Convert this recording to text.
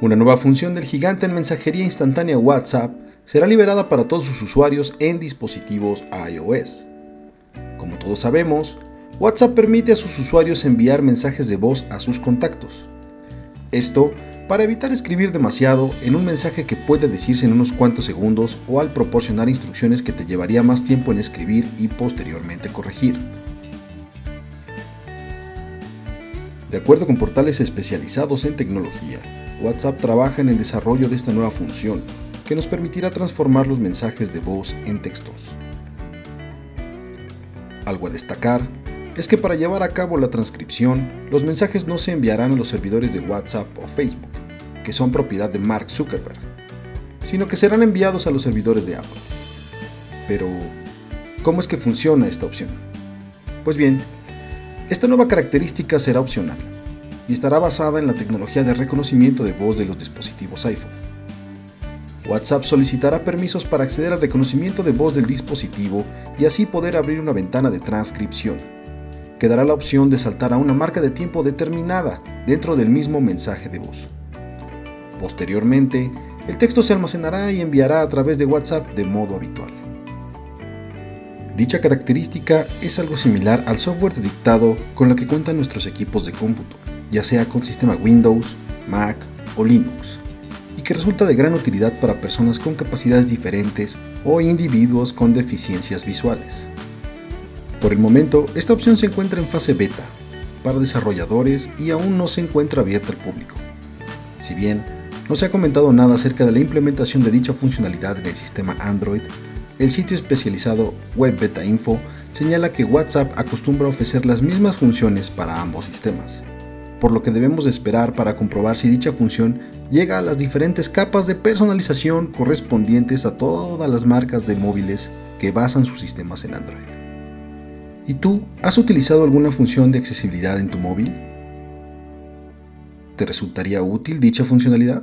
Una nueva función del gigante en mensajería instantánea WhatsApp será liberada para todos sus usuarios en dispositivos iOS. Como todos sabemos, WhatsApp permite a sus usuarios enviar mensajes de voz a sus contactos. Esto para evitar escribir demasiado en un mensaje que puede decirse en unos cuantos segundos o al proporcionar instrucciones que te llevaría más tiempo en escribir y posteriormente corregir. De acuerdo con portales especializados en tecnología, WhatsApp trabaja en el desarrollo de esta nueva función, que nos permitirá transformar los mensajes de voz en textos. Algo a destacar es que para llevar a cabo la transcripción, los mensajes no se enviarán a los servidores de WhatsApp o Facebook, que son propiedad de Mark Zuckerberg, sino que serán enviados a los servidores de Apple. Pero, ¿cómo es que funciona esta opción? Pues bien, esta nueva característica será opcional y estará basada en la tecnología de reconocimiento de voz de los dispositivos iPhone. WhatsApp solicitará permisos para acceder al reconocimiento de voz del dispositivo y así poder abrir una ventana de transcripción. Quedará la opción de saltar a una marca de tiempo determinada dentro del mismo mensaje de voz. Posteriormente, el texto se almacenará y enviará a través de WhatsApp de modo habitual. Dicha característica es algo similar al software dictado con el que cuentan nuestros equipos de cómputo ya sea con sistema Windows, Mac o Linux, y que resulta de gran utilidad para personas con capacidades diferentes o individuos con deficiencias visuales. Por el momento, esta opción se encuentra en fase beta para desarrolladores y aún no se encuentra abierta al público. Si bien no se ha comentado nada acerca de la implementación de dicha funcionalidad en el sistema Android, el sitio especializado Web Beta Info señala que WhatsApp acostumbra ofrecer las mismas funciones para ambos sistemas por lo que debemos esperar para comprobar si dicha función llega a las diferentes capas de personalización correspondientes a todas las marcas de móviles que basan sus sistemas en Android. ¿Y tú has utilizado alguna función de accesibilidad en tu móvil? ¿Te resultaría útil dicha funcionalidad?